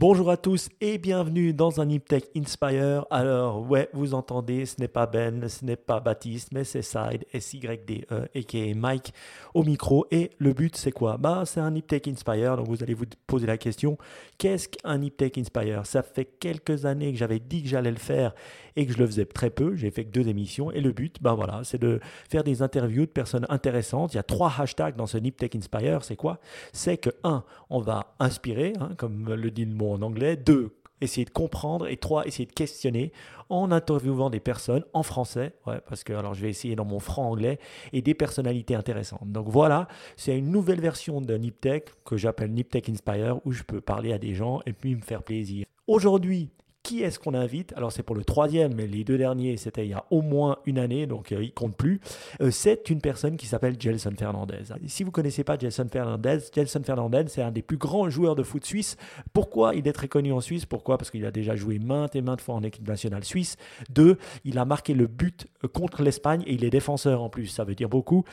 Bonjour à tous et bienvenue dans un Niptech Inspire. Alors, ouais, vous entendez, ce n'est pas Ben, ce n'est pas Baptiste, mais c'est Side, S-Y-D-E, a.k.a. Mike, au micro. Et le but, c'est quoi? Bah, c'est un Niptech Inspire. Donc, vous allez vous poser la question qu'est-ce qu'un Niptech Inspire? Ça fait quelques années que j'avais dit que j'allais le faire et que je le faisais très peu. J'ai fait que deux émissions. Et le but, ben voilà, c'est de faire des interviews de personnes intéressantes. Il y a trois hashtags dans ce Niptech Inspire. C'est quoi? C'est que, un, on va inspirer, hein, comme le dit le mot en anglais. Deux, essayer de comprendre. Et trois, essayer de questionner en interviewant des personnes en français. Ouais, parce que alors je vais essayer dans mon franc anglais et des personnalités intéressantes. Donc voilà, c'est une nouvelle version de Niptech que j'appelle Niptech Inspire où je peux parler à des gens et puis me faire plaisir. Aujourd'hui, qui est-ce qu'on invite? Alors c'est pour le troisième, mais les deux derniers, c'était il y a au moins une année, donc euh, il compte plus. Euh, c'est une personne qui s'appelle Gelson Fernandez. Si vous connaissez pas Gelson Fernandez, Gelson Fernandez, c'est un des plus grands joueurs de foot suisse. Pourquoi il est très connu en Suisse? Pourquoi? Parce qu'il a déjà joué maintes et maintes fois en équipe nationale suisse. Deux, il a marqué le but euh, contre l'Espagne et il est défenseur en plus, ça veut dire beaucoup,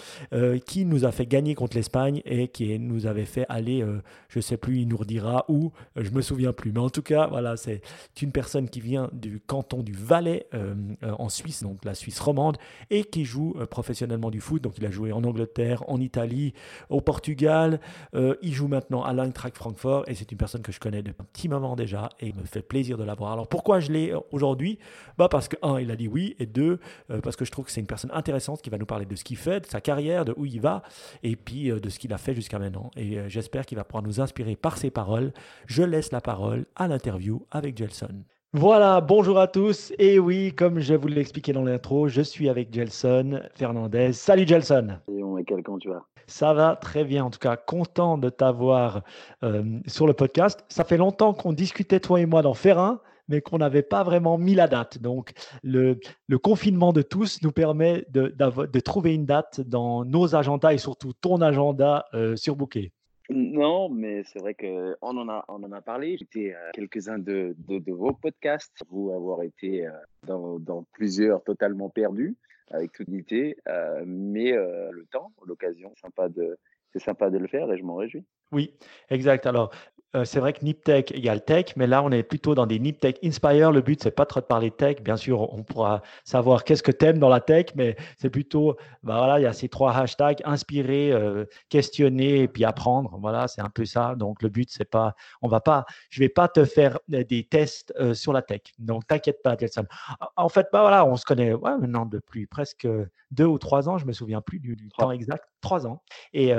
qui nous a fait gagner contre l'Espagne et qui nous avait fait aller, je sais plus, il nous redira où, je me souviens plus. Mais en tout cas, voilà, c'est une personne qui vient du canton du Valais euh, euh, en Suisse, donc la Suisse romande, et qui joue euh, professionnellement du foot. Donc il a joué en Angleterre, en Italie, au Portugal. il joue maintenant à l'Eintracht Francfort et c'est une personne que je connais depuis un petit moment déjà et il me fait plaisir de l'avoir. Alors pourquoi je l'ai aujourd'hui? Bah Parce que, un, il a dit oui, et deux, parce que je trouve que c'est une personne intéressante qui va nous parler de ce qu'il fait, de sa carrière, de où il va, et puis de ce qu'il a fait jusqu'à maintenant. Et j'espère qu'il va pouvoir nous inspirer par ses paroles. Je laisse la parole à l'interview avec Gelson. Voilà, bonjour à tous. Et oui, comme je vous l'ai expliqué dans l'intro, je suis avec Gelson Fernandez. Salut Gelson. Et quel tu vas? Ça va très bien, en tout cas, content de t'avoir euh, sur le podcast. Ça fait longtemps qu'on discutait, toi et moi, dans Ferrin, mais qu'on n'avait pas vraiment mis la date. Donc, le, confinement de tous nous permet de, de, trouver une date dans nos agendas et surtout ton agenda euh, surbooké. Non, mais c'est vrai qu'on en a, on en a parlé. J'étais à quelques-uns de, de, vos podcasts, vous avoir été euh, dans, dans plusieurs totalement perdus, avec toute dignité. Euh, mais euh, le temps, l'occasion, sympa de, c'est sympa de le faire et je m'en réjouis. Oui, exact. Alors, euh, c'est vrai que NipTech égale tech, mais là, on est plutôt dans des NipTech Inspire. Le but, c'est pas trop de parler tech. Bien sûr, on pourra savoir qu'est-ce que tu aimes dans la tech, mais c'est plutôt, bah voilà, il y a ces trois hashtags inspirer, euh, questionner et puis apprendre. Voilà, c'est un peu ça. Donc, le but, c'est pas, on va pas, je vais pas te faire euh, des tests sur la tech. Donc, t'inquiète pas, Gelson. En fait, bah voilà, on se connaît maintenant depuis presque deux ou trois ans. Je me souviens plus du, temps exact. Trois ans. Et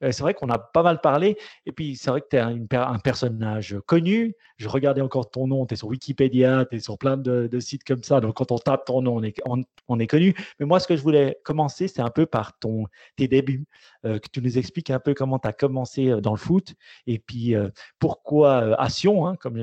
c'est vrai qu'on a pas mal parlé. Et puis, c'est vrai que tu es un, personnage connu. Je regardais encore ton nom, tu es sur Wikipédia, tu es sur plein de, sites comme ça. Donc, quand on tape ton nom, on est, on, est connu. Mais moi, ce que je voulais commencer, c'est un peu par ton, tes débuts, euh, que tu nous expliques un peu comment tu as commencé euh, dans le foot et puis euh, pourquoi à Sion, hein, comme,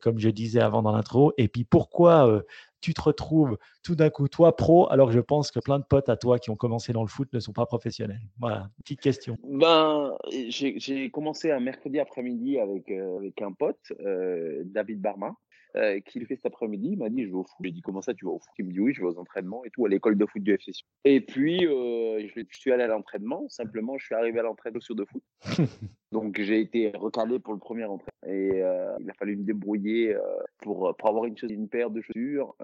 comme je disais avant dans l'intro, et puis pourquoi tu te retrouves tout d'un coup, toi, pro, alors que je pense que plein de potes à toi qui ont commencé dans le foot ne sont pas professionnels Voilà, petite question. Ben, j'ai commencé un mercredi après-midi avec, euh, avec un pote, euh, David Barma. Euh, qui le fait cet après-midi. Il m'a dit, je vais au foot. J'ai dit, comment ça, tu vas au foot? Il me dit, oui, je vais aux entraînements et tout, à l'école de foot du FC. Et puis, euh, je, suis allé à l'entraînement. Simplement, je suis arrivé à l'entraînement sur de foot. Donc, j'ai été recalé pour le premier entraînement. Et euh, il a fallu me débrouiller pour, pour avoir une, une paire de chaussures.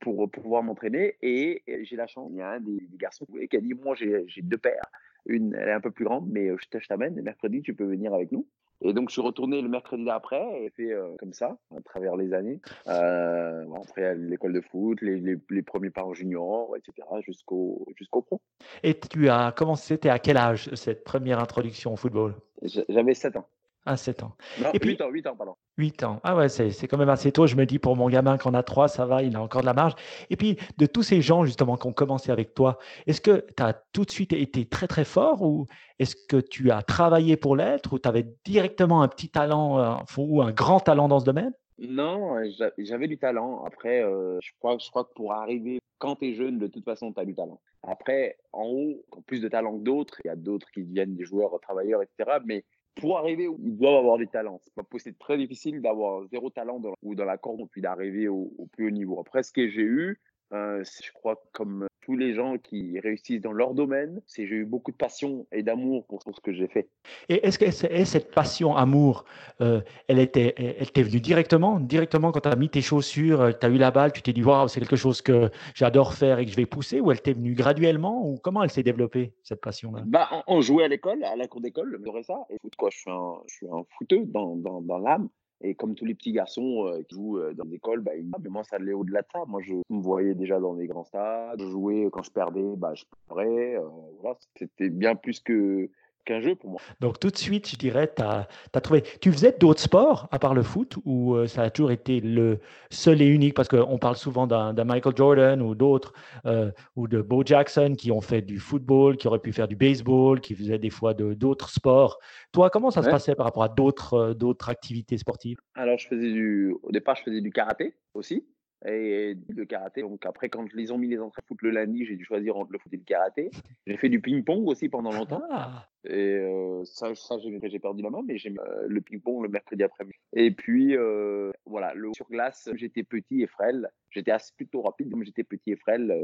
pour, pouvoir m'entraîner et, j'ai la chance, il y a un des, garçons qui a dit moi j'ai deux paires, une elle est un peu plus grande mais je t'amène mercredi tu peux venir avec nous et donc, je suis retourné le mercredi d'après et fait euh, comme ça, à travers les années. Euh, après l'école de foot, les, les, premiers pas en junior, etc., jusqu'au jusqu'au pro. Et tu as commencé, c'était à quel âge cette première introduction au football? J'avais 7 ans. À 7 ans. Non, et puis, 8 ans, 8 ans, pardon. 8 ans. Ah ouais, c'est quand même assez tôt. Je me dis, pour mon gamin qu'on a 3, ça va, il a encore de la marge. Et puis, de tous ces gens, justement, qui ont commencé avec toi, est-ce que tu as tout de suite été très, très fort ou est-ce que tu as travaillé pour l'être ou tu avais directement un petit talent euh, ou un grand talent dans ce domaine? Non, j'avais du talent. Après, euh, je, crois, je crois que pour arriver, quand tu es jeune, de toute façon, tu as du talent. Après, en haut, plus de talent que d'autres, il y a d'autres qui deviennent des joueurs travailleurs, etc. Mais pour arriver où ils doivent avoir des talents. C'est très difficile d'avoir zéro talent ou dans la corde puis d'arriver au, plus haut niveau. Après, ce que j'ai eu, je crois comme tous les gens qui réussissent dans leur domaine, c'est j'ai eu beaucoup de passion et d'amour pour, ce que j'ai fait. Et est-ce que cette passion, amour, euh, elle était, elle t'est venue directement, directement quand tu as mis tes chaussures, euh, tu as eu la balle, tu t'es dit waouh, c'est quelque chose que j'adore faire et que je vais pousser, ou elle t'est venue graduellement, ou comment elle s'est développée cette passion-là? Bah, on, jouait à l'école, à la cour d'école, j'adorais ça. Et foot quoi, je suis un, je suis un footeux dans, dans, dans l'âme. Et comme tous les petits garçons euh, qui jouent euh, dans les écoles, bah, mais moi, ça allait au-delà de ça. Moi, je me voyais déjà dans les grands stades. Je jouais quand je perdais, bah, je pleurais. Euh, voilà, c'était bien plus que qu'un jeu pour moi. Donc tout de suite, je dirais, tu as, trouvé... Tu faisais d'autres sports à part le foot ou euh, ça a toujours été le seul et unique? Parce qu'on parle souvent d'un Michael Jordan ou d'autres, euh, ou de Bo Jackson qui ont fait du football, qui auraient pu faire du baseball, qui faisaient des fois d'autres sports. Toi, comment ça se passait par rapport à d'autres euh, d'autres activités sportives? Alors, je faisais du... au départ, je faisais du karaté aussi et le karaté. Donc après, quand ils ont mis les entrées foot le lundi, j'ai dû choisir entre le foot et le karaté. J'ai fait du ping-pong aussi pendant longtemps. Ah. Et euh, ça, ça j'ai perdu la main, mais j'ai euh, le ping-pong le mercredi après-midi. Et puis, euh, voilà, le sur glace, j'étais petit et frêle. J'étais plutôt rapide, comme j'étais petit et frêle.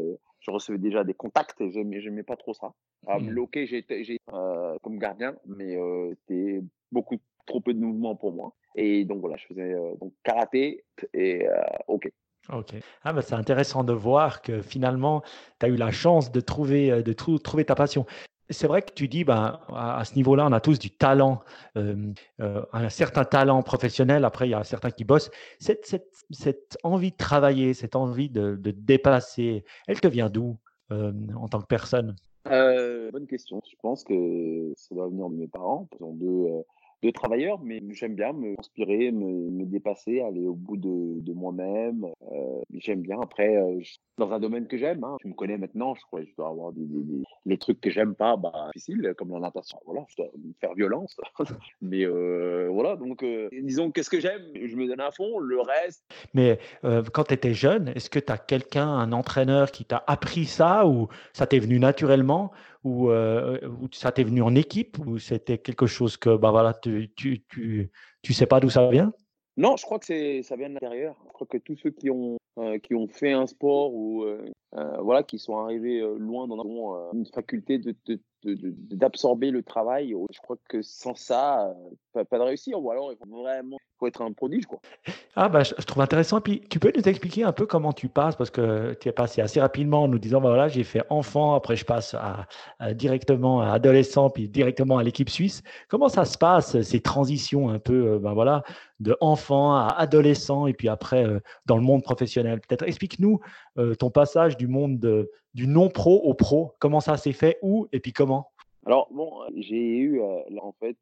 Je recevais déjà des contacts et j'aimais pas trop ça. Mmh. Le hockey, j'étais comme gardien, mais c'était beaucoup trop peu de mouvements pour moi. Et donc voilà, je faisais donc karaté et hockey. Ok. Ah bah c'est intéressant de voir que finalement, tu as eu la chance de trouver, euh, de trouver ta passion. C'est vrai que tu dis, ben, à, ce niveau-là, on a tous du talent, euh, un certain talent professionnel. Après, il y a certains qui bossent. Cette, cette, cette envie de travailler, cette envie de, de dépasser, elle te vient d'où en tant que personne? Bonne question. Je pense que ça doit venir de mes parents. Ils ont deux, de travailleurs, mais j'aime bien me inspirer, me, dépasser, aller au bout de, moi-même. Euh, j'aime bien. Après, euh, dans un domaine que j'aime, hein, tu me connais maintenant, je crois, je dois avoir des, les trucs que j'aime pas, bah, difficile, comme la natation. Voilà, je dois me faire violence. mais euh, voilà, donc disons qu'est-ce que j'aime, je me donne à fond, le reste. Mais quand tu étais jeune, est-ce que tu as quelqu'un, un entraîneur qui t'a appris ça ou ça t'est venu naturellement? Ou, euh, ou ça t'est venu en équipe ou c'était quelque chose que bah voilà tu tu tu, tu sais pas d'où ça vient? Non, je crois que c'est ça vient de l'intérieur. Je crois que tous ceux qui ont euh, qui ont fait un sport ou euh, voilà qui sont arrivés loin dans une faculté de, d'absorber le travail. Je crois que sans ça, pas, pas de réussir. Ou alors il faut vraiment être un prodige. Quoi. Ah bah, je, trouve intéressant. Puis, tu peux nous expliquer un peu comment tu passes Parce que tu es passé assez rapidement en nous disant, bah, voilà, j'ai fait enfant, après je passe directement à adolescent, puis directement à l'équipe suisse. Comment ça se passe, ces transitions un peu ben voilà, de enfant à adolescent, et puis après dans le monde professionnel? Peut-être explique-nous ton passage du monde de, du non-pro au pro. Comment ça s'est fait, où, et puis comment? Alors bon, j'ai eu euh, en fait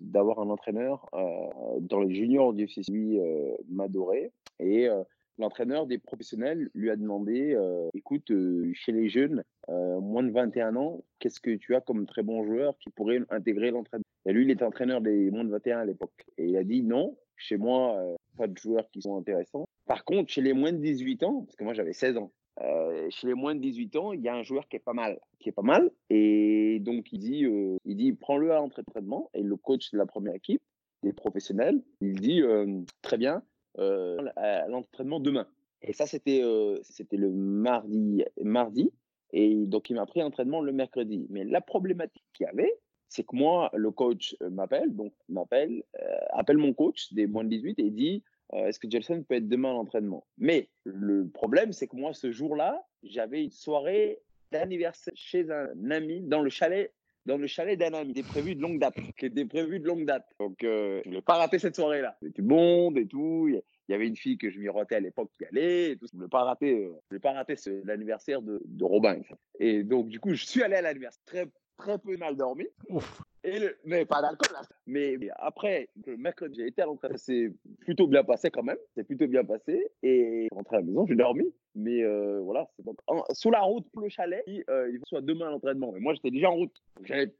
d'avoir un entraîneur euh, dans les juniors du FCC, lui euh, m'adorait. Et euh, l'entraîneur des professionnels lui a demandé euh, écoute chez les jeunes moins de 21 ans, qu'est-ce que tu as comme très bon joueur qui pourrait intégrer l'entraînement Et lui, il était entraîneur des moins de 21 à l'époque. Et il a dit non, chez moi pas de joueurs qui sont intéressants. Par contre, chez les moins de 18 ans, parce que moi j'avais 16 ans, euh, chez les moins de 18 ans, il y a un joueur qui est pas mal, qui est pas mal, et donc il dit, euh, il dit, prends-le à l'entraînement. Et le coach de la première équipe, des professionnels, il dit, euh, très bien, à l'entraînement demain. Et ça, c'était, c'était le mardi, mardi, et donc il m'a pris l'entraînement le mercredi. Mais la problématique qu'il y avait, c'est que moi, le coach m'appelle, donc m'appelle, appelle mon coach des moins de 18 et dit euh, est-ce que Jelson peut être demain à l'entraînement? Mais le problème, c'est que moi, ce jour-là, j'avais une soirée d'anniversaire chez un ami dans le chalet dans le chalet d'un ami, prévu de longue date, qui était prévu de longue date. Donc, euh, je voulais pas rater cette soirée-là. Du monde et tout. Il y avait une fille que je mirotais à l'époque qui allait tout. Je voulais pas rater, euh, pas rater l'anniversaire de, de Robin. Et donc, du coup, je suis allé à l'anniversaire très, très peu mal dormi. Ouf mais pas d'alcool. Là. Mais, après, le mercredi, j'ai été à l'entraînement. C'est plutôt bien passé quand même. C'est plutôt bien passé. Et rentré à la maison, j'ai dormi. Mais euh, voilà, donc sous la route pour le chalet, euh, il faut soit demain à l'entraînement. Mais moi, j'étais déjà en route.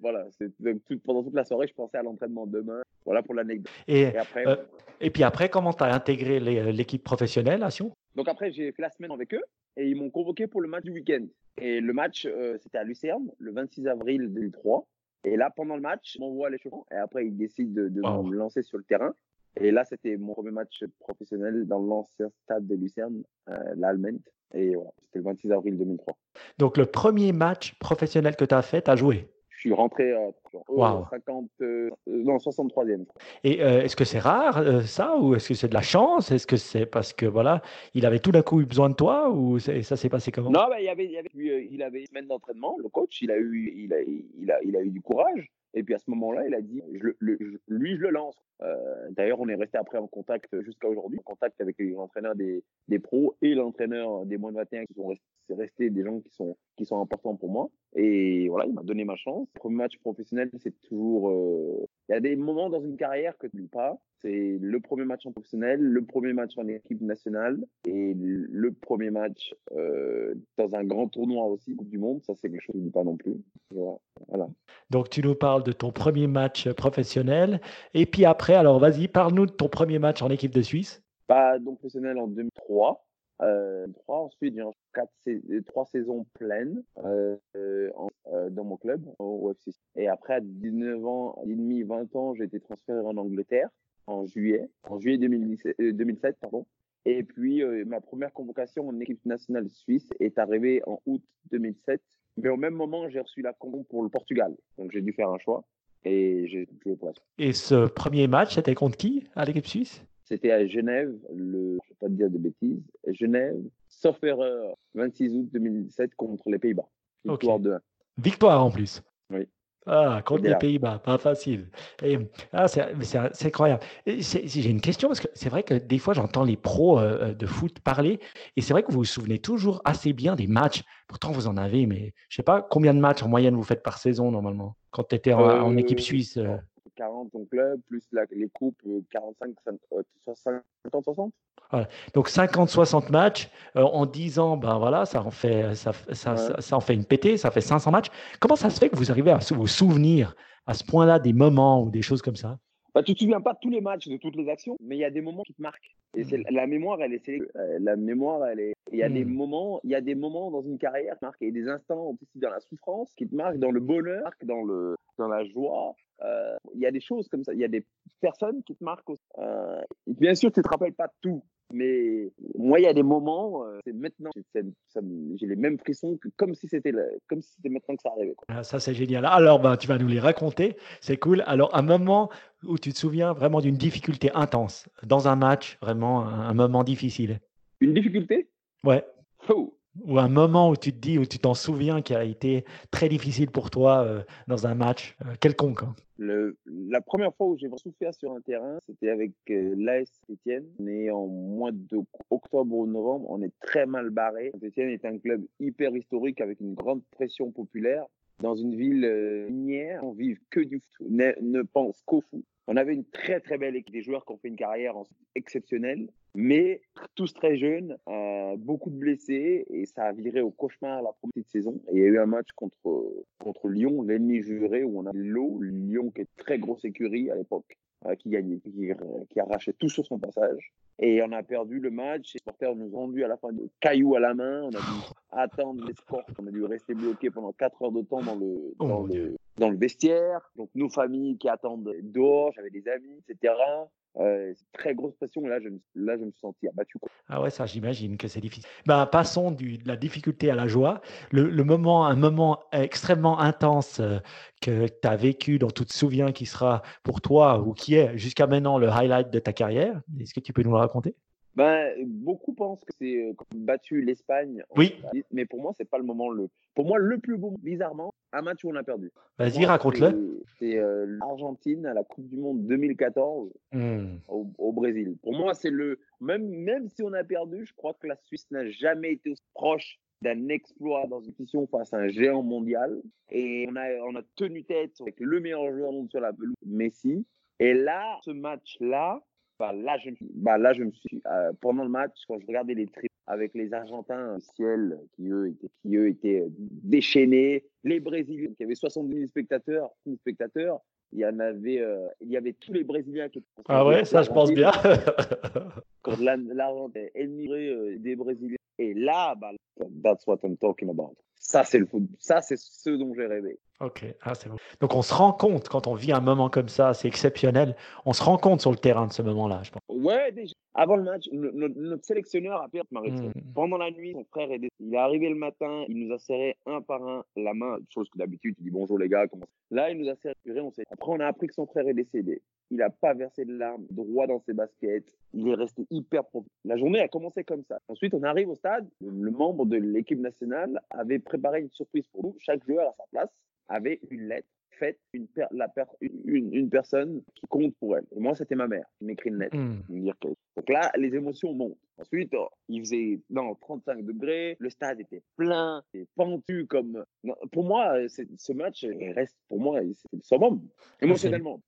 voilà, tout, pendant toute la soirée, je pensais à l'entraînement demain. Voilà pour l'anecdote. Et, après, euh, et puis après, comment tu as intégré l'équipe professionnelle à Sion Donc après, j'ai fait la semaine avec eux et ils m'ont convoqué pour le match du week-end. Et le match, c'était à Lucerne, le 26 avril 2003. Et là, pendant le match, on les chevaux et après, il décide de, me lancer sur le terrain. Et là, c'était mon premier match professionnel dans l'ancien stade de Lucerne, euh, l'Allemagne. Et voilà, c'était le 26 avril 2003. Donc, le premier match professionnel que tu as fait, tu as joué? Suis rentré à 50, euh, non, 63e. Et euh, est-ce que c'est rare euh, ça ou est-ce que c'est de la chance? Est-ce que c'est parce que voilà, il avait tout d'un coup eu besoin de toi ou ça s'est passé comment? Non, bah, il, avait, il, avait, il avait une semaine d'entraînement, le coach, il a eu, il a, il a, il a eu du courage. Et puis à ce moment-là, il a dit, je, lui, je le lance. Euh, d'ailleurs, on est resté après en contact jusqu'à aujourd'hui, en contact avec l'entraîneur des, des pros et l'entraîneur des moins de 21 qui sont restés, des gens qui sont, qui sont importants pour moi. Et voilà, il m'a donné ma chance. Le premier match professionnel, c'est toujours. Euh, il y a des moments dans une carrière que tu n'oublies pas. C'est le premier match en professionnel, le premier match en équipe nationale et le premier match euh, dans un grand tournoi aussi, Coupe du Monde. Ça, c'est quelque chose que je pas non plus. Voilà. Donc, tu nous parles de ton premier match professionnel. Et puis après, alors vas-y, parle-nous de ton premier match en équipe de Suisse. Pas donc professionnel en 2003. Euh, ensuite, j'ai quatre trois saisons pleines euh, euh, dans mon club au UFC. Et après, à 19 ans, et demi, 20 ans, j'ai été transféré en Angleterre en juillet, en juillet 2017, 2007, pardon. Et puis, ma première convocation en équipe nationale suisse est arrivée en août 2007 mais au même moment, j'ai reçu la combo pour le Portugal. Donc j'ai dû faire un choix et j'ai ce premier match, c'était contre qui à l'équipe suisse? C'était à Genève, le, je ne vais pas te dire de bêtises, Genève, sauf erreur, 26 août 2017 contre les Pays-Bas. Victoire de 1. Victoire en plus. Oui. Ah, contre les Pays-Bas, pas facile. Et, ah, c'est incroyable. J'ai une question parce que c'est vrai que des fois j'entends les pros euh, euh, de foot parler et c'est vrai que vous vous souvenez toujours assez bien des matchs. Pourtant, vous en avez, mais je sais pas combien de matchs en moyenne vous faites par saison normalement quand tu étais en, équipe euh, suisse. 40 ton club, plus les coupes, 45, 50, 60. Donc 50-60 matchs euh, en 10 ans, ben voilà, ça en fait, ça, ça, ça, en fait une pétée, ça fait 500 matchs. Comment ça se fait que vous arrivez à vous souvenir à ce point-là des moments ou des choses comme ça? Bah, tu te souviens pas de tous les matchs, de toutes les actions, mais il y a des moments qui te marquent. Et mmh. la mémoire, elle est, euh, la mémoire, elle est. Il y a des mmh. moments, il y a des moments dans une carrière qui marquent, et des instants aussi dans la souffrance qui te marquent, dans le bonheur, dans le, dans la joie. Euh, il y a des choses comme ça. Il y a des personnes qui te marquent. Aussi. Euh, bien sûr, tu te rappelles pas tout. Mais moi, il y a des moments, euh, c'est maintenant, j'ai les mêmes frissons que comme si c'était comme si c'était maintenant que ça arrivait. Ah, ça, c'est génial. Alors, ben, tu vas nous les raconter. C'est cool. Alors, un moment où tu te souviens vraiment d'une difficulté intense dans un match, vraiment un, moment difficile. Une difficulté? Ouais. Ou un moment où tu te dis, où tu t'en souviens qui a été très difficile pour toi euh, dans un match euh, quelconque. Hein. Le, la première fois où j'ai souffert sur un terrain, c'était avec euh, l'AS Etienne. On est en mois d'octobre ou novembre, on est très mal barré. Etienne est un club hyper historique avec une grande pression populaire. Dans une ville minière, on vit que du foot, ne, ne pense qu'au foot. On avait une très très belle équipe, des joueurs qui ont fait une carrière exceptionnelle, mais tous très jeunes, euh, beaucoup de blessés, et ça a viré au cauchemar la première saison. Et il y a eu un match contre, contre Lyon, l'ennemi juré, où on a l'eau, Lyon qui est très grosse écurie à l'époque, qui gagnait, qui, qui, arrachait tout sur son passage. Et on a perdu le match, les supporters nous ont rendu à la fin de cailloux à la main, on a dû attendre les sports, on a dû rester bloqué pendant 4 heures de temps dans le, oh dans le, dans le vestiaire. Donc nos familles qui attendent dehors, j'avais des amis, etc. Euh, très grosse pression. Là, je là, je me suis senti abattu. Ah ouais, ça, j'imagine que c'est difficile. Ben, passons du, de la difficulté à la joie. Le, le moment, un moment extrêmement intense euh, que tu as vécu, dont tu te souviens, qui sera pour toi ou qui est jusqu'à maintenant le highlight de ta carrière. Est-ce que tu peux nous le raconter? Ben, beaucoup pensent que c'est euh, battu l'Espagne. Oui. Mais pour moi, c'est pas le moment le. Pour moi, le plus beau, bizarrement, un match où on a perdu. Vas-y, raconte-le. C'est euh, l'Argentine à la Coupe du Monde 2014 hmm. au, Brésil. Pour moi, c'est le. Même, même si on a perdu, je crois que la Suisse n'a jamais été aussi proche d'un exploit dans une position face à un géant mondial. Et on a, on a tenu tête avec le meilleur joueur monde sur la pelouse, Messi. Et là, ce match-là, bah, là, je, bah, là, je me suis, euh, pendant le match, quand je regardais les trips avec les Argentins au ciel, qui eux étaient, qui eux étaient euh, déchaînés, les Brésiliens, qui avaient 70 000 spectateurs, spectateurs, il y en avait, euh, il y avait tous les Brésiliens qui étaient. Ah ouais, ça, je pense bien. quand l'Argentine émigré des Brésiliens. Et là, bah, That's what I'm talking about. Ça, c'est le foot. Ça, c'est ce dont j'ai rêvé. Ok, ah, c'est bon. Donc on se rend compte quand on vit un moment comme ça, c'est exceptionnel. On se rend compte sur le terrain de ce moment-là, je pense. Ouais, déjà. Avant le match, notre, sélectionneur a perdu mmh. Pendant la nuit, son frère est Il est arrivé le matin, il nous a serré un par un la main, chose que d'habitude, il dit bonjour les gars, comment Là, il nous a serré, on. Après, on a appris que son frère est décédé. Il n'a pas versé de larmes, droit dans ses baskets. Il est resté hyper profond. La journée a commencé comme ça. Ensuite, on arrive au stade. Le membre de l'équipe nationale avait préparé une surprise pour nous. Chaque joueur à sa place avait une lettre faite une, la une, une, personne qui compte pour elle. Et moi, c'était ma mère qui m'écrit une lettre. Hmm. Donc là, les émotions montent. Ensuite, oh, il faisait dans 35 degrés, le stade était plein, et pentu comme. pour moi, ce match reste pour moi le summum émotionnellement.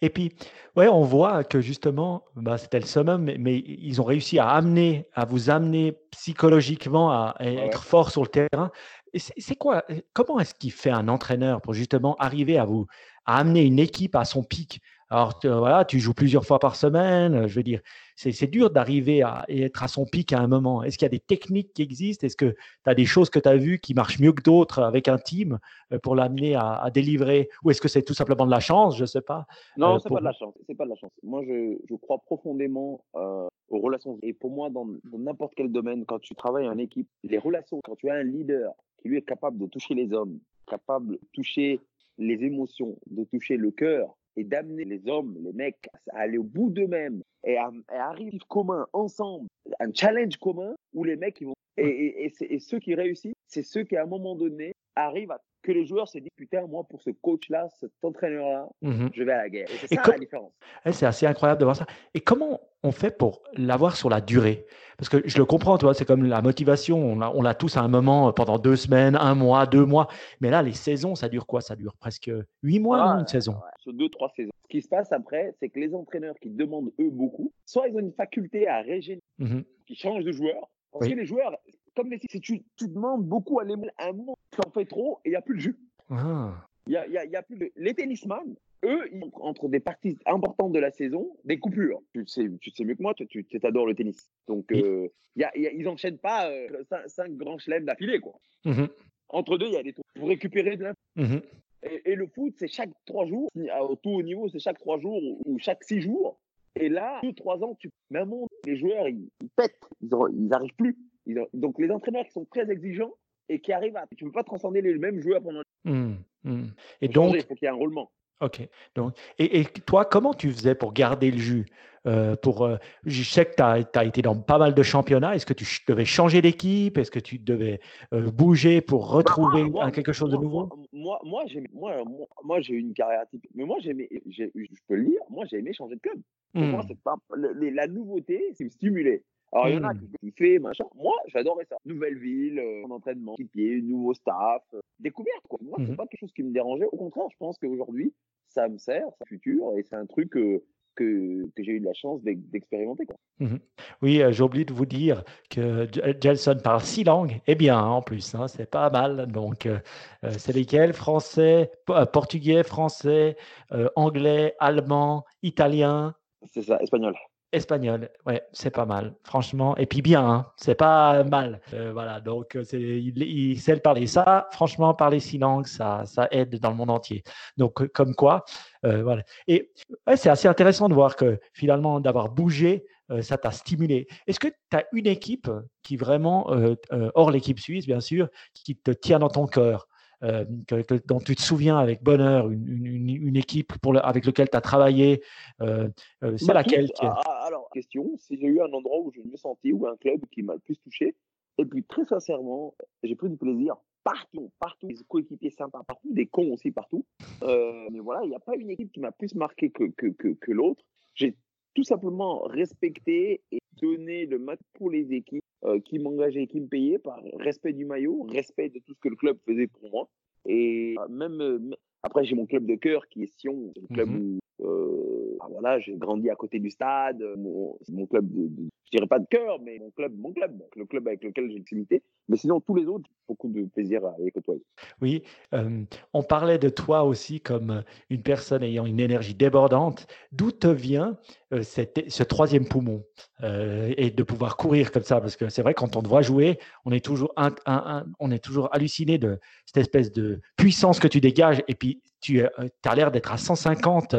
Et puis, ouais, on voit que justement, bah, c'était le summum, mais, ils ont réussi à amener, à vous amener psychologiquement à, être fort sur le terrain. C'est quoi Comment est-ce qu'il fait un entraîneur pour justement arriver à vous à amener une équipe à son pic? Alors voilà, tu joues plusieurs fois par semaine. Je veux dire, c'est dur d'arriver à être à son pic à un moment. Est-ce qu'il y a des techniques qui existent? Est-ce que tu as des choses que tu as vues qui marchent mieux que d'autres avec un team pour l'amener à, délivrer? Ou est-ce que c'est tout simplement de la chance? Je ne sais pas. Non, c'est pas de la chance. C'est pas de la chance. Moi, je, je crois profondément aux relations. Et pour moi, dans n'importe quel domaine, quand tu travailles en équipe, les relations, quand tu as un leader qui lui est capable de toucher les hommes, capable de toucher les émotions, de toucher le cœur et d'amener les hommes, les mecs à aller au bout d'eux-mêmes et à, arriver commun, ensemble, un challenge commun où les mecs ils vont et, et, ceux qui réussissent, c'est ceux qui à un moment donné arrivent à que les joueurs se disent putain moi pour ce coach là cet entraîneur là mmh je vais à la guerre. Et c'est ça la différence. C'est assez incroyable de voir ça. Et comment on fait pour l'avoir sur la durée? Parce que je le comprends tu vois c'est comme la motivation. On l'a tous à un moment euh, pendant deux semaines un mois deux mois. Mais là les saisons ça dure quoi? Ça dure presque huit mois une saison. sur deux trois saisons. Ce qui se passe après c'est que les entraîneurs qui demandent eux beaucoup soit ils ont une faculté à régénérer mmh qui changent de joueurs parce que les joueurs comme si tu, tu demandes beaucoup à, un moment, tu en fais trop et il n'y a plus de jus. Ah. Il y, a, y, a, plus de... Les tennisman, eux, ils, entre des parties importantes de la saison, des coupures. Tu sais, tu sais mieux que moi, tu, tu adores le tennis. Donc, euh, y a, ils n'enchaînent pas euh, cinq, grands chelems d'affilée. quoi. Mm-hmm. Entre deux, il y a des trucs pour récupérer de l'info. Mm-hmm. Et, le foot, c'est chaque trois jours. Au tout haut niveau, c'est chaque trois jours ou chaque six jours. Et là, deux, trois ans, tu... même les joueurs, ils, pètent. Ils n'arrivent plus. Donc, les entraîneurs qui sont très exigeants et qui arrivent à. Tu ne peux pas transcender les mêmes joueurs pendant. Mmh, mmh. Et donc. il faut qu'il y ait un roulement. Ok. Donc, et, et, toi, comment tu faisais pour garder le jus euh, pour, euh, Je sais que tu as, été dans pas mal de championnats. Est-ce que tu devais changer d'équipe? Est-ce que tu devais euh, bouger pour bah, retrouver quelque chose de nouveau? Moi, moi, j'ai moi, moi, j'ai eu une carrière atypique. Mais moi, j'ai je peux le dire, moi, j'ai aimé changer de club. Pour moi, mmh. pas, la nouveauté, c'est me stimuler. Alors, il y en a mmh. qui fait machin. Moi, j'adorais ça. Nouvelle ville, euh, entraînement, pied, nouveau staff, euh, découverte, quoi. Moi, c'est mmh pas quelque chose qui me dérangeait. Au contraire, je pense qu'aujourd'hui, ça me sert, ça futur, et c'est un truc que, que, j'ai eu de la chance d'expérimenter. Mmh oui, euh, j'ai oublié de vous dire que Jelson parle six langues, et bien hein, en plus, hein, c'est pas mal. Donc, c'est lesquels Français, portugais, français, anglais, allemand, italien. C'est ça, espagnol. Espagnol, ouais, c'est pas mal, franchement. Et puis bien, hein, c'est pas mal. Euh, voilà, donc euh, c'est, il, sait parler. Ça, franchement, parler six langues, ça, ça aide dans le monde entier. Donc, euh, comme quoi, voilà. Et ouais, c'est assez intéressant de voir que finalement, d'avoir bougé, ça t'a stimulé. Est-ce que tu as une équipe qui vraiment, hors l'équipe suisse, bien sûr, qui te tient dans ton cœur euh, dont tu te souviens avec bonheur, une, équipe pour avec laquelle tu as travaillé, euh, euh, c'est bah, laquelle ah, ah, question, si j'ai eu un endroit où je me sentais, ou un club qui m'a le plus touché, et puis très sincèrement, j'ai pris du plaisir partout, partout, des coéquipiers sympas partout, des cons aussi partout. mais voilà, il n'y a pas une équipe qui m'a plus marqué que, que, que, que l'autre. J'ai tout simplement respecté et donné le match pour les équipes euh, qui m'engageaient, qui me payaient par respect du maillot, respect de tout ce que le club faisait pour moi. Et euh, même euh, après, j'ai mon club de cœur qui est Sion, le club mmh où euh, voilà, j'ai grandi à côté du stade. Mon, mon club, de, de, je dirais pas de cœur, mais mon club, mon club, le club avec lequel j'ai une Mais sinon, tous les autres, beaucoup de plaisir à les côtoyer. Oui, on parlait de toi aussi comme une personne ayant une énergie débordante. D'où te vient ce troisième poumon et de pouvoir courir comme ça? Parce que c'est vrai, quand on te voit jouer, on est toujours, on est toujours halluciné de cette espèce de puissance que tu dégages et puis tu as l'air d'être à 150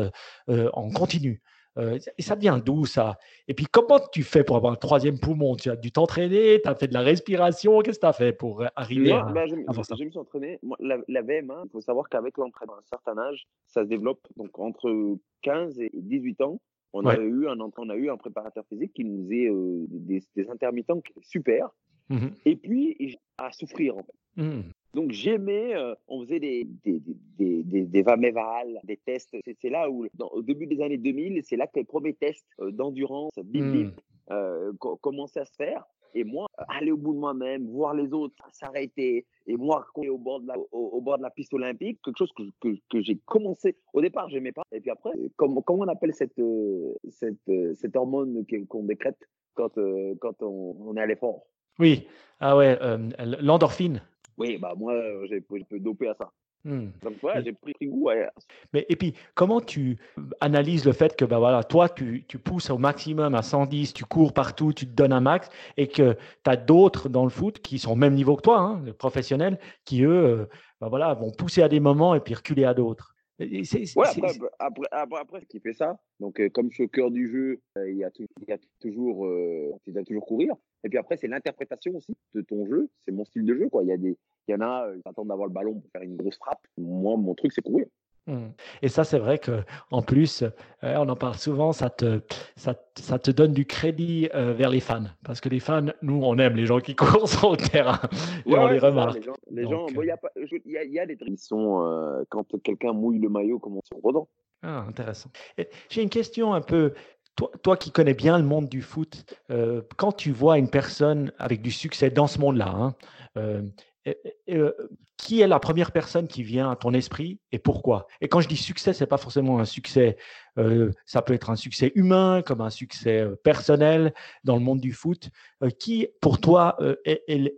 en continu. Euh, et ça devient d'où ça Et puis comment tu fais pour avoir un troisième poumon? Tu as dû t'entraîner, tu as fait de la respiration, qu'est-ce que tu as fait pour euh, arriver à, bah, je, je, me suis entraîné. la, la, VM, il faut savoir qu'avec l'entraînement à un certain âge, ça se développe. Donc entre 15 et 18 ans, on, a, eu un, on a eu un préparateur physique qui nous faisait euh, des, des, intermittents super. Mmh et puis, à souffrir en fait. Mmh. Donc j'aimais, euh, on faisait des, des, des, des, des des tests. C'est là où, au début des années 2000, c'est là que les premiers tests euh, d'endurance, bip bip, hmm. euh, commençaient à se faire. Et moi, aller au bout de moi-même, voir les autres s'arrêter, et moi, au bord, de la, au, bord de la piste olympique, quelque chose que, que, que j'ai commencé. Au départ, j'aimais pas. Et puis après, comment, comment on appelle cette, cette, cette hormone qu'on décrète quand, quand on, on est à l'effort Oui, ah ouais, l'endorphine. Oui, bah moi, euh, j'ai peux doper à ça. Mmh. Donc voilà, j'ai pris, goût à Mais et puis, comment tu analyses le fait que bah voilà, toi, tu, tu, pousses au maximum à 110, tu cours partout, tu te donnes un max, et que tu as d'autres dans le foot qui sont au même niveau que toi, hein, les professionnels, qui eux euh, bah voilà, vont pousser à des moments et puis reculer à d'autres? Ouais, après, après, après, qui fait ça, donc euh, comme je suis au cœur du jeu, euh, il, y a il, y a toujours, euh, toujours courir. Et puis après, c'est l'interprétation aussi de ton jeu. C'est mon style de jeu. Quoi. Il, y a des, il y en a, qui attendent d'avoir le ballon pour faire une grosse frappe. Moi, mon truc, c'est courir. Mmh. Et ça, c'est vrai qu'en plus, on en parle souvent, ça te, ça, ça te donne du crédit vers les fans. Parce que les fans, nous, on aime les gens qui courent sur le terrain. et on les remarque. les gens, il y, a, des trucs sont, quand quelqu'un mouille le maillot, comme on se redent. Ah, intéressant. J'ai une question un peu. Toi, toi, qui connais bien le monde du foot, quand tu vois une personne avec du succès dans ce monde-là, hein, qui est la première personne qui vient à ton esprit et pourquoi? Et quand je dis succès, c'est pas forcément un succès, ça peut être un succès humain comme un succès personnel dans le monde du foot. qui, pour toi, est,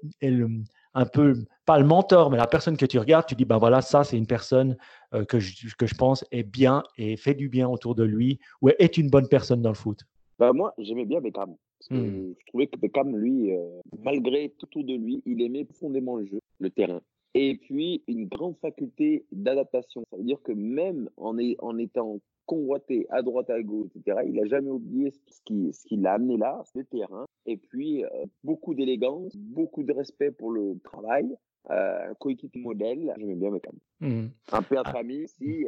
un peu pas le mentor, mais la personne que tu regardes, tu dis ben voilà, ça c'est une personne que, que je pense est bien et fait du bien autour de lui ou est une bonne personne dans le foot? Bah moi, j'aimais bien Beckham. Mmh. Je trouvais que Beckham, lui, euh, malgré tout autour de lui, il aimait profondément le jeu, le terrain. Et puis, une grande faculté d'adaptation. Ça veut dire que même en, en étant convoité à droite, à gauche, etc., il n'a jamais oublié ce qui, ce qui l'a amené là, le terrain. Et puis, euh, beaucoup d'élégance, beaucoup de respect pour le travail. Euh, un coéquipier modèle, j'aimais bien Beckham. Mmh. Un père de ah. famille aussi,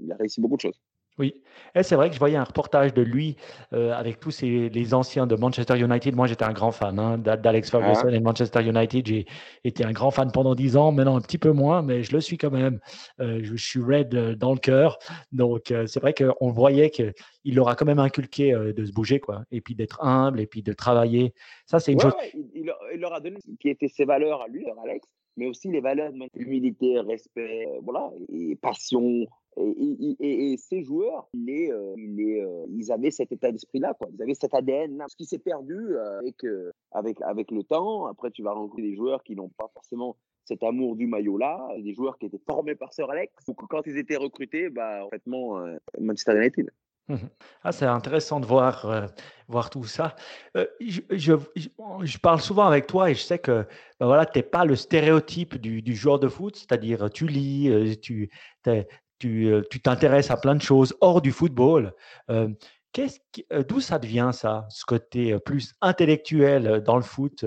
il a réussi beaucoup de choses. Oui, et c'est vrai que je voyais un reportage de lui euh, avec tous les anciens de Manchester United. Moi, j'étais un grand fan hein, d'Alex ah. Ferguson et de Manchester United. J'ai été un grand fan pendant dix ans, maintenant un petit peu moins, mais je le suis quand même. Euh, je, suis red euh, dans le cœur. Donc, c'est vrai qu'on voyait qu'il leur a quand même inculqué de se bouger, quoi, et puis d'être humble, et puis de travailler. Ça, c'est une chose. il, leur a donné ce qui étaient ses valeurs à lui, Alex, mais aussi les valeurs d'humilité, respect, voilà, et passion, et, ces joueurs, euh, euh, ils avaient cet état d'esprit-là, quoi. Ils avaient cet ADN-là. Ce qui s'est perdu euh, avec, avec, avec le temps. Après, tu vas rencontrer des joueurs qui n'ont pas forcément cet amour du maillot-là, des joueurs qui étaient formés par Sir Alex. Donc, quand ils étaient recrutés, bah, complètement Manchester United. Mmh ah, c'est intéressant de voir, voir tout ça. je, je, parle souvent avec toi et je sais que ben voilà, tu n'es pas le stéréotype du, du joueur de foot, c'est-à-dire tu lis, tu tu t'intéresses à plein de choses hors du football. Euh, euh, d'où ça devient ça, ce côté plus intellectuel dans le foot,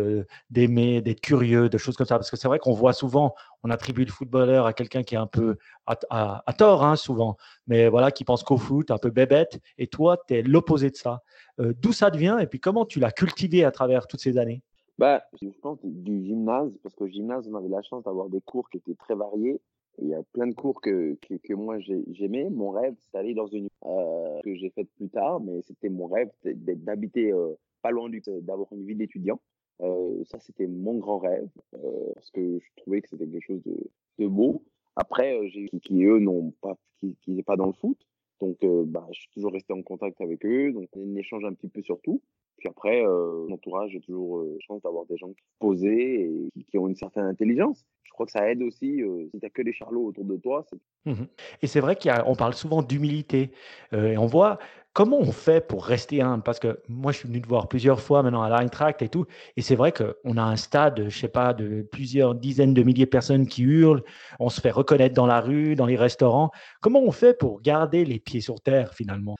d'aimer, d'être curieux, de choses comme ça? Parce que c'est vrai qu'on voit souvent, on attribue le footballeur à quelqu'un qui est un peu à, tort, hein, souvent, mais voilà, qui pense qu'au foot, un peu bébête. Et toi, tu es l'opposé de ça. d'où ça devient et puis comment tu l'as cultivé à travers toutes ces années? Bah, Je pense du gymnase, parce qu'au gymnase, on avait la chance d'avoir des cours qui étaient très variés. Il y a plein de cours que, que, que moi j'aimais. Mon rêve, c'est d'aller dans une euh, que j'ai faite plus tard, mais c'était mon rêve d'habiter euh, pas loin du, d'avoir une vie d'étudiant. Euh, ça, c'était mon grand rêve euh, parce que je trouvais que c'était quelque chose de, de beau. Après, euh, j'ai qui, qui eux n'ont pas, qui, qui n'est pas dans le foot, donc bah, je suis toujours resté en contact avec eux, donc on échange un petit peu sur tout. Après, mon entourage, j'ai toujours chance d'avoir des gens posés et qui, ont une certaine intelligence. Je crois que ça aide aussi. si tu n'as que des charlots autour de toi, Mmh et c'est vrai qu'on parle souvent d'humilité. et on voit comment on fait pour rester humble? Parce que moi, je suis venu te voir plusieurs fois maintenant à l'Eintracht et tout. Et c'est vrai qu'on a un stade, je sais pas, de plusieurs dizaines de milliers de personnes qui hurlent. On se fait reconnaître dans la rue, dans les restaurants. Comment on fait pour garder les pieds sur terre finalement?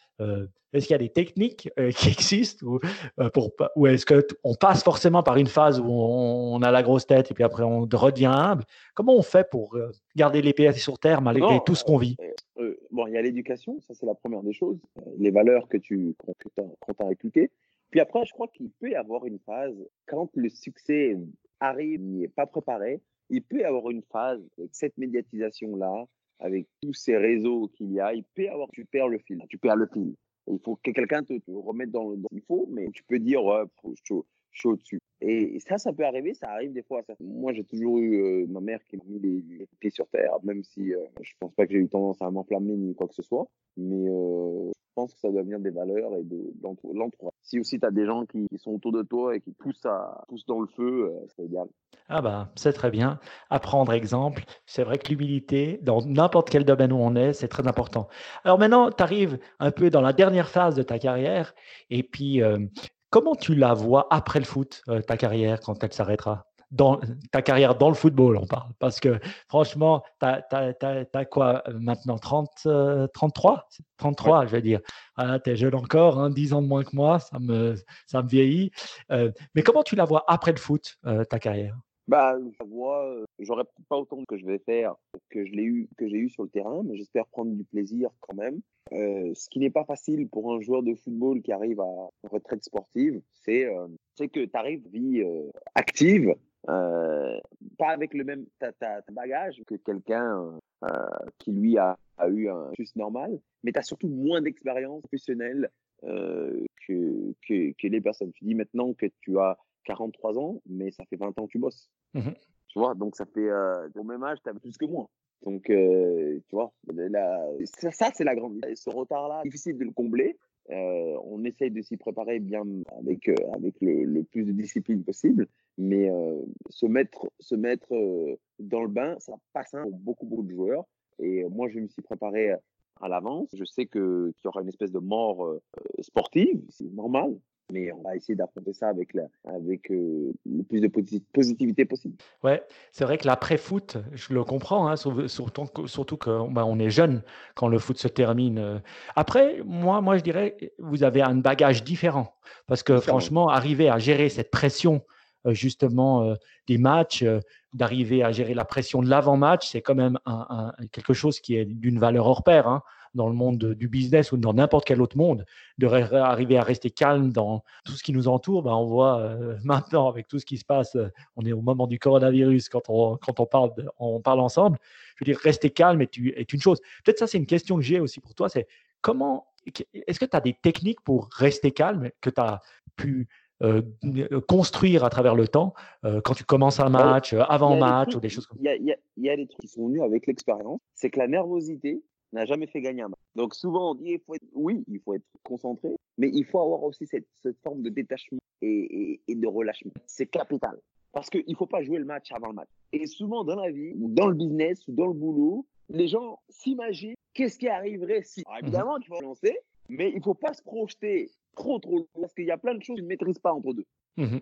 Est-ce qu'il y a des techniques euh, qui existent ou, euh, pour, ou est-ce qu'on passe forcément par une phase où on, a la grosse tête et puis après on redevient humble? Comment on fait pour euh, garder les pieds sur terre malgré tout ce qu'on vit? Bon, il y a l'éducation, ça c'est la première des choses, les valeurs que tu qu'on t'a inculquées. Puis après, je crois qu'il peut y avoir une phase, quand le succès arrive, il n'est pas préparé, il peut y avoir une phase avec cette médiatisation-là, avec tous ces réseaux qu'il y a, il peut y avoir, tu perds le fil, tu perds le fil. Il faut que quelqu'un te, remette dans le. il faut, mais tu peux dire, ouais, je, suis au-dessus. Et ça, ça peut arriver, ça arrive des fois. Moi, j'ai toujours eu euh, ma mère qui m'a mis les, pieds sur terre, même si euh, je pense pas que j'ai eu tendance à m'enflammer ni quoi que ce soit. Mais euh, je pense que ça doit venir des valeurs et de, l'entourage. Si aussi tu as des gens qui, sont autour de toi et qui poussent, à, poussent dans le feu, c'est idéal. Ah bah, c'est très bien. Apprendre exemple. C'est vrai que l'humilité, dans n'importe quel domaine où on est, c'est très important. Alors maintenant, tu arrives un peu dans la dernière phase de ta carrière. Et puis, Comment tu la vois après le foot, euh, ta carrière, quand elle s'arrêtera? Dans ta carrière dans le football, on parle. Parce que franchement, tu as, quoi euh, maintenant 30, 33 33, je vais dire. tu es jeune encore, hein, 10 ans de moins que moi, ça me, ça me vieillit. Euh, mais comment tu la vois après le foot, ta carrière? Bah, je vois, j'aurais pas autant que je vais faire que je l'ai eu, que j'ai eu sur le terrain, mais j'espère prendre du plaisir quand même. Euh, ce qui n'est pas facile pour un joueur de football qui arrive à retraite sportive, c'est euh, que tu arrives vie euh, active, euh, pas avec le même ta, ta, bagage que quelqu'un qui lui a, a, eu un juste normal, mais tu as surtout moins d'expérience professionnelle que, que, que les personnes. Tu dis maintenant que tu as 43 ans, mais ça fait 20 ans que tu bosses. Mmh tu vois, donc ça fait, euh, au même âge, tu as plus que moi. Donc, euh, tu vois, ça, c'est la grande. Ce retard-là, difficile de le combler. Euh, on essaye de s'y préparer bien avec, euh, avec le, plus de discipline possible, mais se mettre, se mettre dans le bain, ça passe pour beaucoup, beaucoup de joueurs. Et moi, je me suis préparé à l'avance. Je sais qu'il y aura une espèce de mort sportive, c'est normal, mais on va essayer d'affronter ça avec, la, avec euh, le plus de positivité possible. Ouais, c'est vrai que l'après-foot, je le comprends, hein, surtout, surtout qu'on bah, on est jeune quand le foot se termine. Euh. Après, moi, moi, je dirais, vous avez un bagage différent. Parce que franchement, arriver à gérer cette pression, euh, justement, des matchs, d'arriver à gérer la pression de l'avant-match, c'est quand même un, quelque chose qui est d'une valeur hors pair. Hein dans le monde du business ou dans n'importe quel autre monde, d'arriver à rester calme dans tout ce qui nous entoure, ben on voit euh, maintenant avec tout ce qui se passe, euh, on est au moment du coronavirus quand on, quand on, parle, on parle ensemble. Je veux dire, rester calme est, est une chose. Peut-être ça, c'est une question que j'ai aussi pour toi, c'est comment, est-ce que tu as des techniques pour rester calme que tu as pu euh, construire à travers le temps quand tu commences un match, avant un match ou des choses comme ça Il y, y, a des trucs qui sont venus avec l'expérience. C'est que la nervosité, n'a jamais fait gagner un match. Donc souvent on dit, il faut être, oui, il faut être concentré, mais il faut avoir aussi cette, cette forme de détachement et, et, de relâchement. C'est capital. Parce qu'il ne faut pas jouer le match avant le match. Et souvent dans la vie, ou dans le business, ou dans le boulot, les gens s'imaginent qu'est-ce qui arriverait si. Alors évidemment, il faut lancer, mais il ne faut pas se projeter trop, trop, parce qu'il y a plein de choses qu'ils ne maîtrisent pas entre deux. Mmh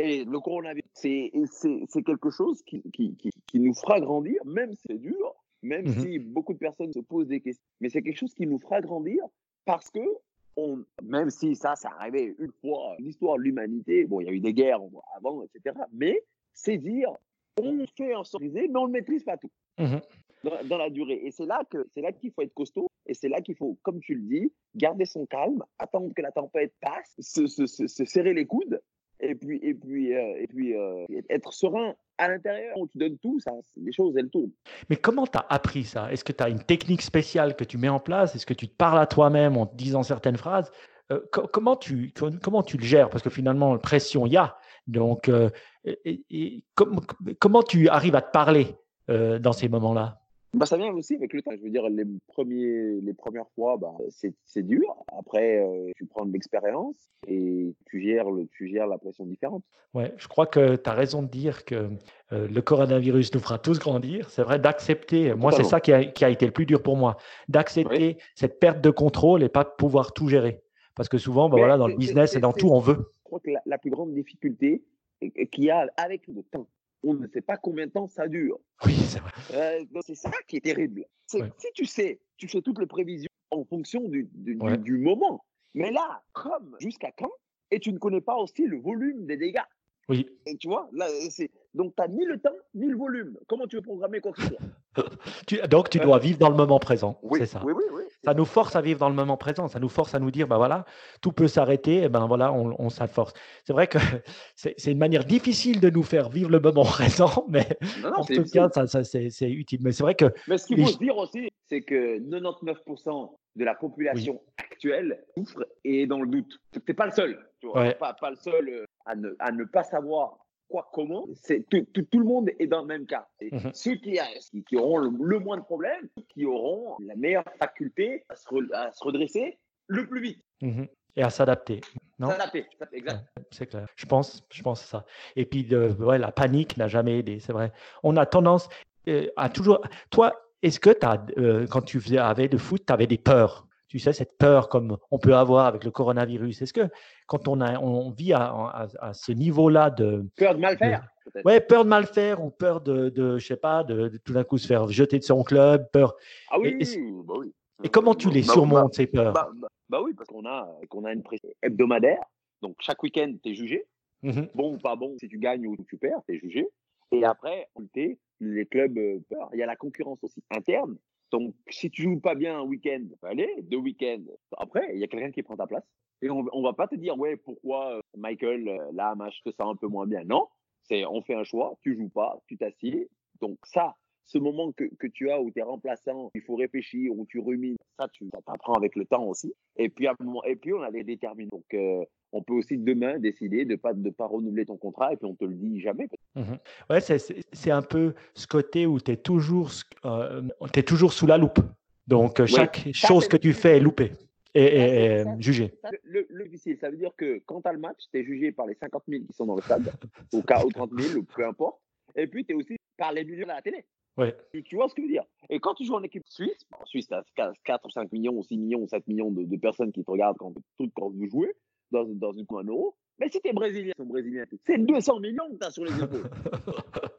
et le coronavirus, c'est quelque chose qui, qui, qui, qui, nous fera grandir, même si c'est dur, même mmh si beaucoup de personnes se posent des questions. Mais c'est quelque chose qui nous fera grandir parce que, on, même si ça, ça arrivait une fois l'histoire de l'humanité, bon, il y a eu des guerres avant, etc. Mais c'est dire, on fait en sorte mais on ne maîtrise pas tout mmh dans, la durée. Et c'est là que c'est là qu'il faut être costaud. Et c'est là qu'il faut, comme tu le dis, garder son calme, attendre que la tempête passe, se, se, se serrer les coudes et puis, et puis, euh, et puis euh, être serein à l'intérieur, tu donnes tout, ça, les choses, elles tournent. Mais comment tu as appris ça? Est-ce que tu as une technique spéciale que tu mets en place? Est-ce que tu te parles à toi-même en te disant certaines phrases? Euh, comment, tu, comment tu le gères? Parce que finalement, pression, il y a. Donc, comment tu arrives à te parler dans ces moments-là? Bah, ça vient aussi avec le temps. Je veux dire, les, premiers, les premières fois, bah, c'est dur. Après, euh, tu prends de l'expérience et tu gères, le, tu gères la pression différente. Ouais, je crois que tu as raison de dire que euh, le coronavirus nous fera tous grandir. C'est vrai d'accepter. Moi, c'est ça qui a, qui a, été le plus dur pour moi, d'accepter cette perte de contrôle et pas pouvoir tout gérer. Parce que souvent, bah, voilà, dans le business et dans tout, on veut. Je crois que la, la plus grande difficulté qu'il y a avec le temps, on ne sait pas combien de temps ça dure. Oui, c'est vrai. Euh, c'est ça qui est terrible. Si tu sais, tu fais toutes les prévisions en fonction du, du, du, moment. Mais là, comme jusqu'à quand? Et tu ne connais pas aussi le volume des dégâts. Oui. Et tu vois, là, c'est donc, tu n'as ni le temps, ni le volume. Comment tu veux programmer quoi que ce soit? Donc, tu dois vivre dans le moment présent. Oui, c'est ça. Oui, oui, oui. Ça nous force à vivre dans le moment présent. Ça nous force à nous dire, ben voilà, tout peut s'arrêter. Et ben voilà, on, on s'afforce. C'est vrai que c'est une manière difficile de nous faire vivre le moment présent, mais en tout cas, ça, ça c'est utile. Mais c'est vrai que. Mais ce qu'il faut se dire aussi, c'est que 99% de la population actuelle souffre et est dans le doute. Tu n'es pas le seul. Tu vois, pas, pas, le seul euh, à ne, à ne pas savoir quoi, comment, c'est tout, tout, le monde est dans le même cas. Mhm. Ceux qui, qui, auront le, moins de problèmes, qui auront la meilleure faculté à se, à se redresser le plus vite. Mhm. Et à s'adapter. S'adapter, exact. c'est clair. Je pense, je pense ça. Et puis, ouais, la panique n'a jamais aidé, c'est vrai. On a tendance euh, à toujours. Toi, est-ce que as, euh, quand tu faisais, avais de foot, tu avais des peurs? Tu sais, cette peur comme on peut avoir avec le coronavirus. Est-ce que quand on, a, on vit à, ce niveau-là de... Peur de mal faire Ouais, peur de mal faire ou peur de, de je sais pas, de, tout d'un coup se faire jeter de son club, peur. Ah oui, et, bah oui. Et comment tu les bah, surmontes, bah, ces peurs? bah, oui, parce qu'on a, qu'on a une pression hebdomadaire. Donc chaque week-end, tu es jugé. Mmh bon ou pas bon, si tu gagnes ou tu perds, tu es jugé. Et après, les clubs euh, peur. Il y a la concurrence aussi interne. Donc, si tu joues pas bien un week-end, allez, deux week-ends. Après, il y a quelqu'un qui prend ta place. Et on, on va pas te dire, ouais, pourquoi euh, Michael, euh, là, match que ça un peu moins bien. Non, c'est on fait un choix, tu joues pas, tu t'assieds. Donc, ça, ce moment que, que tu as où tu es remplaçant, il faut réfléchir, où tu rumines, ça, tu apprends avec le temps aussi. Et puis, à et puis on a les déterminés. Donc, euh, on peut aussi demain décider de ne pas, de pas renouveler ton contrat et puis on te le dit jamais. Mmh ouais, c'est un peu ce côté où tu es, toujours, euh, es toujours sous la loupe. Donc, chaque chose que tu fais est loupée et, jugée. Le, le, difficile, ça veut dire que quand tu as le match, tu es jugé par les 50 000 qui sont dans le stade, ou 30 000, peu importe. Et puis, tu es aussi par les millions à la télé. Ouais. Tu, vois ce que je veux dire? Et quand tu joues en équipe suisse, en Suisse, tu as 4 ou 5 millions, ou 6 millions, ou 7 millions de, personnes qui te regardent quand, quand vous jouez dans, dans une coin euro. Mais si t'es brésilien, brésilien, c'est 200 millions que t'as sur les épaules.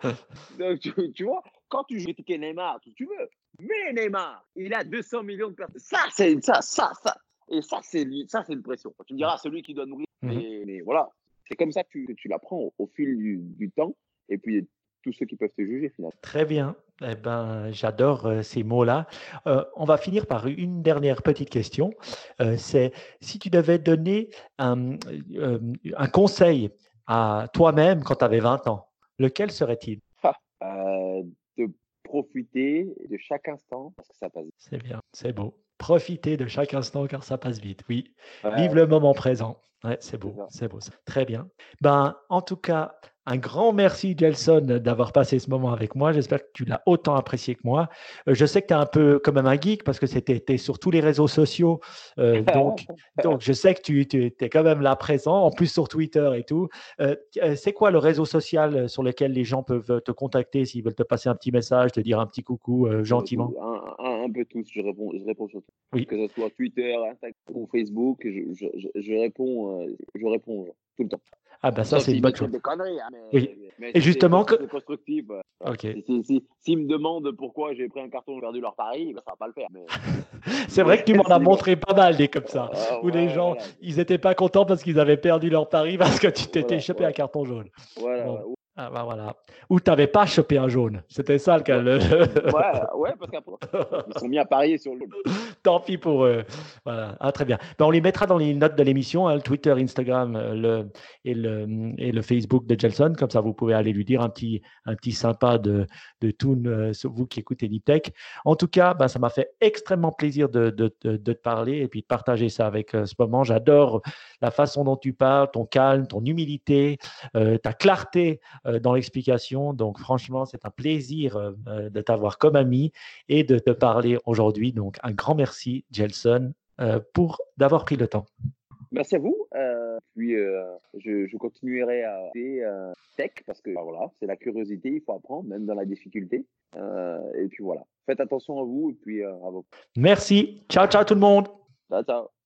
Donc, tu, vois, quand tu joues ticket Neymar, tout tu veux. Mais Neymar, il a 200 millions de personnes. Ça, c'est ça, ça, ça. Et ça, c'est ça, c'est une pression. Tu me diras, celui qui doit nourrir. Mhm. Mais, voilà, c'est comme ça que tu, que tu l'apprends au, fil du, du, temps. Et puis, tous ceux qui peuvent te juger finalement. Très bien. Eh ben, j'adore euh, ces mots-là. Euh, on va finir par une dernière petite question. Euh, c'est si tu devais donner un, un conseil à toi-même quand tu avais 20 ans, lequel serait-il? De profiter de chaque instant parce que ça passe vite. C'est bien, c'est beau. Profiter de chaque instant car ça passe vite. Oui. Vive le moment présent. Ouais, c'est beau, c'est beau. Très bien. Ben, en tout cas, un grand merci, Gelson, d'avoir passé ce moment avec moi. J'espère que tu l'as autant apprécié que moi. Euh, je sais que tu es un peu quand même un geek parce que c'était sur tous les réseaux sociaux. Euh, donc, donc, je sais que tu, es quand même là présent, en plus sur Twitter et tout. Euh, c'est quoi le réseau social sur lequel les gens peuvent te contacter s'ils veulent te passer un petit message, te dire un petit coucou gentiment? un, peu tous. Je réponds, je réponds sur tout. Que ce soit Twitter, Instagram ou Facebook, je, je, je réponds, je réponds tout le temps. Ah bah ça, c'est une bonne chose. Des conneries, hein, oui. et justement que... constructif. Ok. S'ils si, si, me demandent pourquoi j'ai pris un carton et perdu leur pari, bah, ça va pas le faire. Mais... c'est vrai que tu m'en as montré pas mal des comme ça, ah, où les gens, ils étaient pas contents parce qu'ils avaient perdu leur pari parce que tu t'étais échappé un carton jaune. Voilà. Ah bah voilà. Ou tu n'avais pas chopé un jaune. C'était ça le cas. Ouais, ouais parce qu'après, ils sont mis à parier sur le. Tant pis pour eux. Voilà. Ah, très bien. Ben, on les mettra dans les notes de l'émission, hein, le Twitter, Instagram euh, le, et, le, et le Facebook de Gelson. Comme ça, vous pouvez aller lui dire un petit, un petit sympa de, de Toon, euh, vous qui écoutez Niptech. En tout cas, ben, ça m'a fait extrêmement plaisir de, de, de, te parler et puis de partager ça avec euh, ce moment. J'adore la façon dont tu parles, ton calme, ton humilité, ta clarté dans l'explication. Donc, franchement, c'est un plaisir de t'avoir comme ami et de te parler aujourd'hui. Donc, un grand merci, Gelson, pour d'avoir pris le temps. Merci à vous. puis, je, je, continuerai à faire tech parce que bah, voilà, c'est la curiosité, il faut apprendre, même dans la difficulté. et puis voilà, faites attention à vous et puis à vous. Merci. Ciao, ciao tout le monde. Ciao, ciao.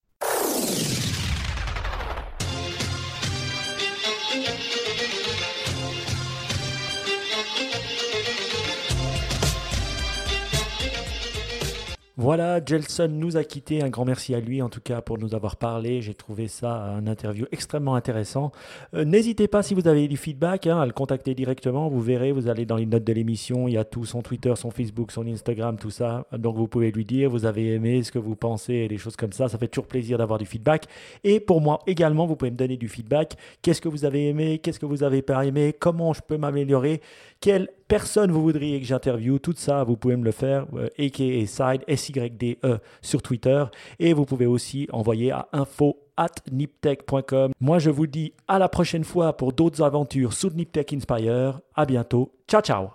Voilà, Gelson nous a quitté. Un grand merci à lui, en tout cas, pour nous avoir parlé. J'ai trouvé ça un interview extrêmement intéressant. Euh, n'hésitez pas, si vous avez du feedback, hein, à le contacter directement. Vous verrez, vous allez dans les notes de l'émission. Il y a tout son Twitter, son Facebook, son Instagram, tout ça. Donc, vous pouvez lui dire, vous avez aimé ce que vous pensez, des choses comme ça. Ça fait toujours plaisir d'avoir du feedback. Et pour moi également, vous pouvez me donner du feedback. Qu'est-ce que vous avez aimé? Qu'est-ce que vous avez pas aimé? Comment je peux m'améliorer? Quelle personne vous voudriez que j'interviewe Tout ça, vous pouvez me le faire. Euh, aka Side, SYDE sur Twitter. Et vous pouvez aussi envoyer à info at niptech.com. Moi, je vous dis à la prochaine fois pour d'autres aventures sous Niptech Inspire. À bientôt. Ciao, ciao.